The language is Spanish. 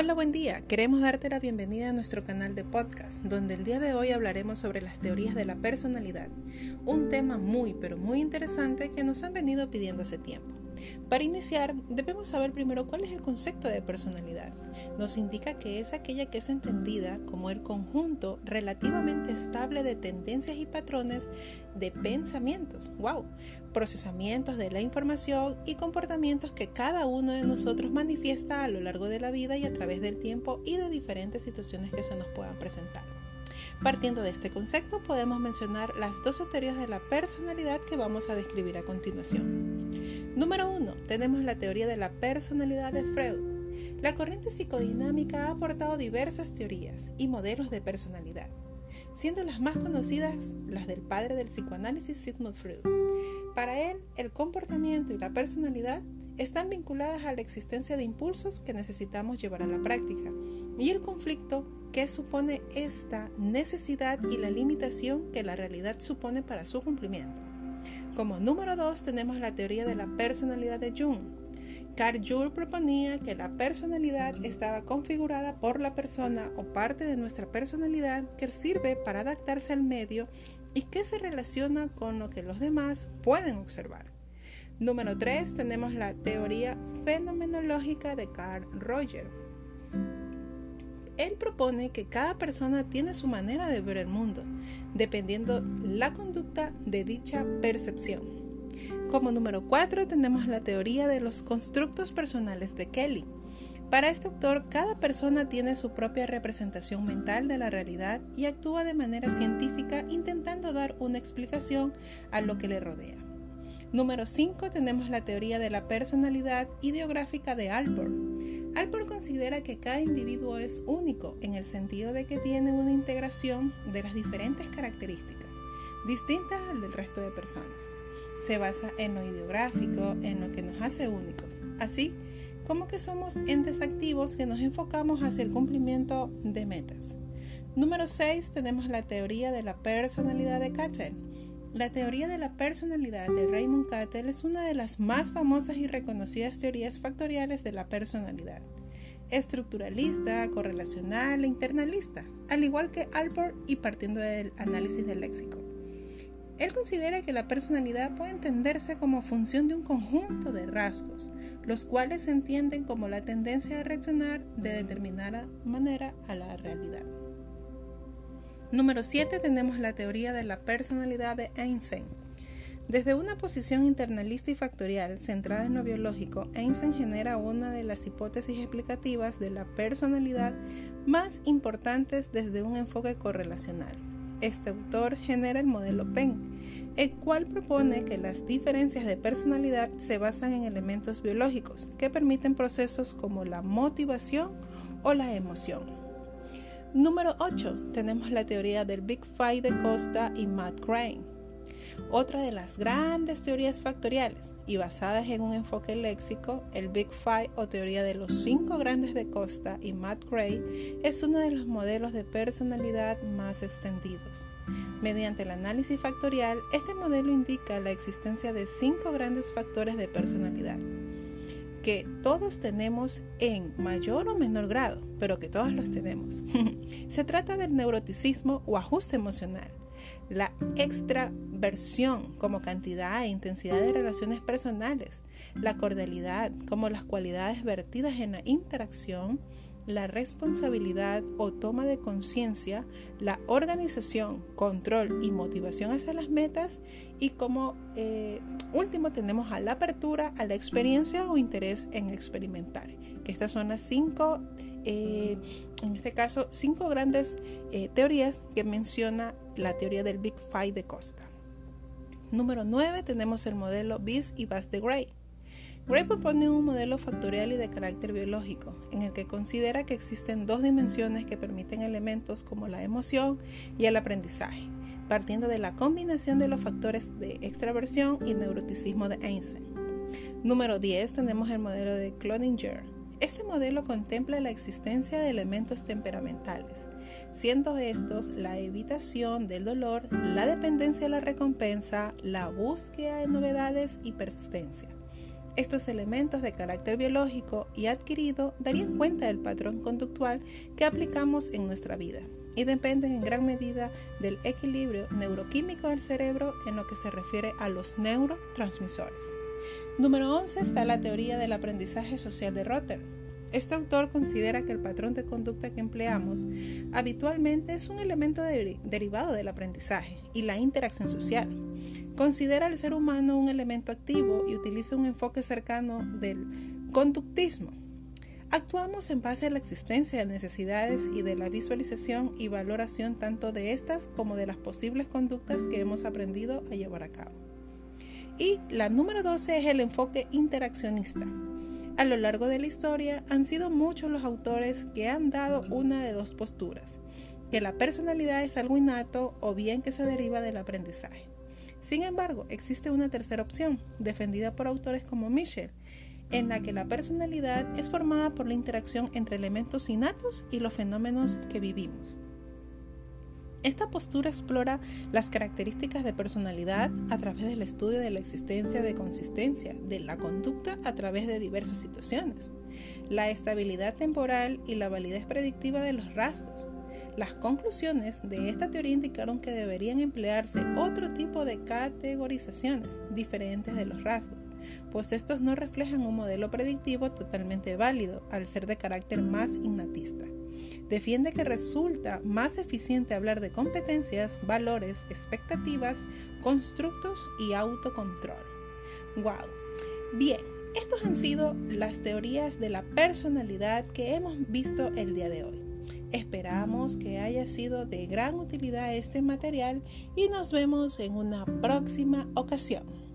Hola, buen día. Queremos darte la bienvenida a nuestro canal de podcast, donde el día de hoy hablaremos sobre las teorías de la personalidad, un tema muy pero muy interesante que nos han venido pidiendo hace tiempo. Para iniciar, debemos saber primero cuál es el concepto de personalidad. Nos indica que es aquella que es entendida como el conjunto relativamente estable de tendencias y patrones de pensamientos, procesamientos de la información y comportamientos que cada uno de nosotros manifiesta a lo largo de la vida y a través del tiempo y de diferentes situaciones que se nos puedan presentar. Partiendo de este concepto, podemos mencionar las dos teorías de la personalidad que vamos a describir a continuación. Número 1. Tenemos la teoría de la personalidad de Freud. La corriente psicodinámica ha aportado diversas teorías y modelos de personalidad, siendo las más conocidas las del padre del psicoanálisis Sigmund Freud. Para él, el comportamiento y la personalidad están vinculadas a la existencia de impulsos que necesitamos llevar a la práctica y el conflicto que supone esta necesidad y la limitación que la realidad supone para su cumplimiento. Como número dos tenemos la teoría de la personalidad de Jung. Carl Jung proponía que la personalidad estaba configurada por la persona o parte de nuestra personalidad que sirve para adaptarse al medio y que se relaciona con lo que los demás pueden observar. Número 3 tenemos la teoría fenomenológica de Carl Roger. Él propone que cada persona tiene su manera de ver el mundo, dependiendo la conducta de dicha percepción. Como número 4 tenemos la teoría de los constructos personales de Kelly. Para este autor, cada persona tiene su propia representación mental de la realidad y actúa de manera científica intentando dar una explicación a lo que le rodea. Número 5 tenemos la teoría de la personalidad ideográfica de Albert. Albert considera que cada individuo es único en el sentido de que tiene una integración de las diferentes características, distintas al del resto de personas. Se basa en lo ideográfico, en lo que nos hace únicos, así como que somos entes activos que nos enfocamos hacia el cumplimiento de metas. Número 6 tenemos la teoría de la personalidad de Cattell la teoría de la personalidad de Raymond Cattell es una de las más famosas y reconocidas teorías factoriales de la personalidad. Estructuralista, correlacional e internalista, al igual que Albert y partiendo del análisis del léxico. Él considera que la personalidad puede entenderse como función de un conjunto de rasgos, los cuales se entienden como la tendencia a reaccionar de determinada manera a la realidad. Número 7 tenemos la teoría de la personalidad de Einstein. Desde una posición internalista y factorial centrada en lo biológico, Einstein genera una de las hipótesis explicativas de la personalidad más importantes desde un enfoque correlacional. Este autor genera el modelo Penn, el cual propone que las diferencias de personalidad se basan en elementos biológicos que permiten procesos como la motivación o la emoción. Número 8. Tenemos la teoría del Big Five de Costa y Matt Crane. Otra de las grandes teorías factoriales y basadas en un enfoque léxico, el Big Five o teoría de los cinco grandes de Costa y Matt Gray es uno de los modelos de personalidad más extendidos. Mediante el análisis factorial, este modelo indica la existencia de cinco grandes factores de personalidad que todos tenemos en mayor o menor grado, pero que todos los tenemos. Se trata del neuroticismo o ajuste emocional, la extraversión como cantidad e intensidad de relaciones personales, la cordialidad como las cualidades vertidas en la interacción, la responsabilidad o toma de conciencia, la organización, control y motivación hacia las metas y como eh, último tenemos a la apertura a la experiencia o interés en experimentar, que estas son las cinco, eh, en este caso, cinco grandes eh, teorías que menciona la teoría del Big Five de Costa. Número 9 tenemos el modelo BIS y BAS de Gray. Gray propone un modelo factorial y de carácter biológico, en el que considera que existen dos dimensiones que permiten elementos como la emoción y el aprendizaje, partiendo de la combinación de los factores de extraversión y neuroticismo de Einstein. Número 10 tenemos el modelo de Cloninger. Este modelo contempla la existencia de elementos temperamentales, siendo estos la evitación del dolor, la dependencia de la recompensa, la búsqueda de novedades y persistencia. Estos elementos de carácter biológico y adquirido darían cuenta del patrón conductual que aplicamos en nuestra vida y dependen en gran medida del equilibrio neuroquímico del cerebro en lo que se refiere a los neurotransmisores. Número 11 está la teoría del aprendizaje social de Rotter. Este autor considera que el patrón de conducta que empleamos habitualmente es un elemento derivado del aprendizaje y la interacción social. Considera al ser humano un elemento activo y utiliza un enfoque cercano del conductismo. Actuamos en base a la existencia de necesidades y de la visualización y valoración tanto de estas como de las posibles conductas que hemos aprendido a llevar a cabo. Y la número 12 es el enfoque interaccionista. A lo largo de la historia han sido muchos los autores que han dado una de dos posturas, que la personalidad es algo innato o bien que se deriva del aprendizaje. Sin embargo, existe una tercera opción, defendida por autores como Michel, en la que la personalidad es formada por la interacción entre elementos innatos y los fenómenos que vivimos. Esta postura explora las características de personalidad a través del estudio de la existencia de consistencia de la conducta a través de diversas situaciones, la estabilidad temporal y la validez predictiva de los rasgos, las conclusiones de esta teoría indicaron que deberían emplearse otro tipo de categorizaciones diferentes de los rasgos, pues estos no reflejan un modelo predictivo totalmente válido al ser de carácter más innatista. Defiende que resulta más eficiente hablar de competencias, valores, expectativas, constructos y autocontrol. ¡Wow! Bien, estas han sido las teorías de la personalidad que hemos visto el día de hoy. Esperamos que haya sido de gran utilidad este material y nos vemos en una próxima ocasión.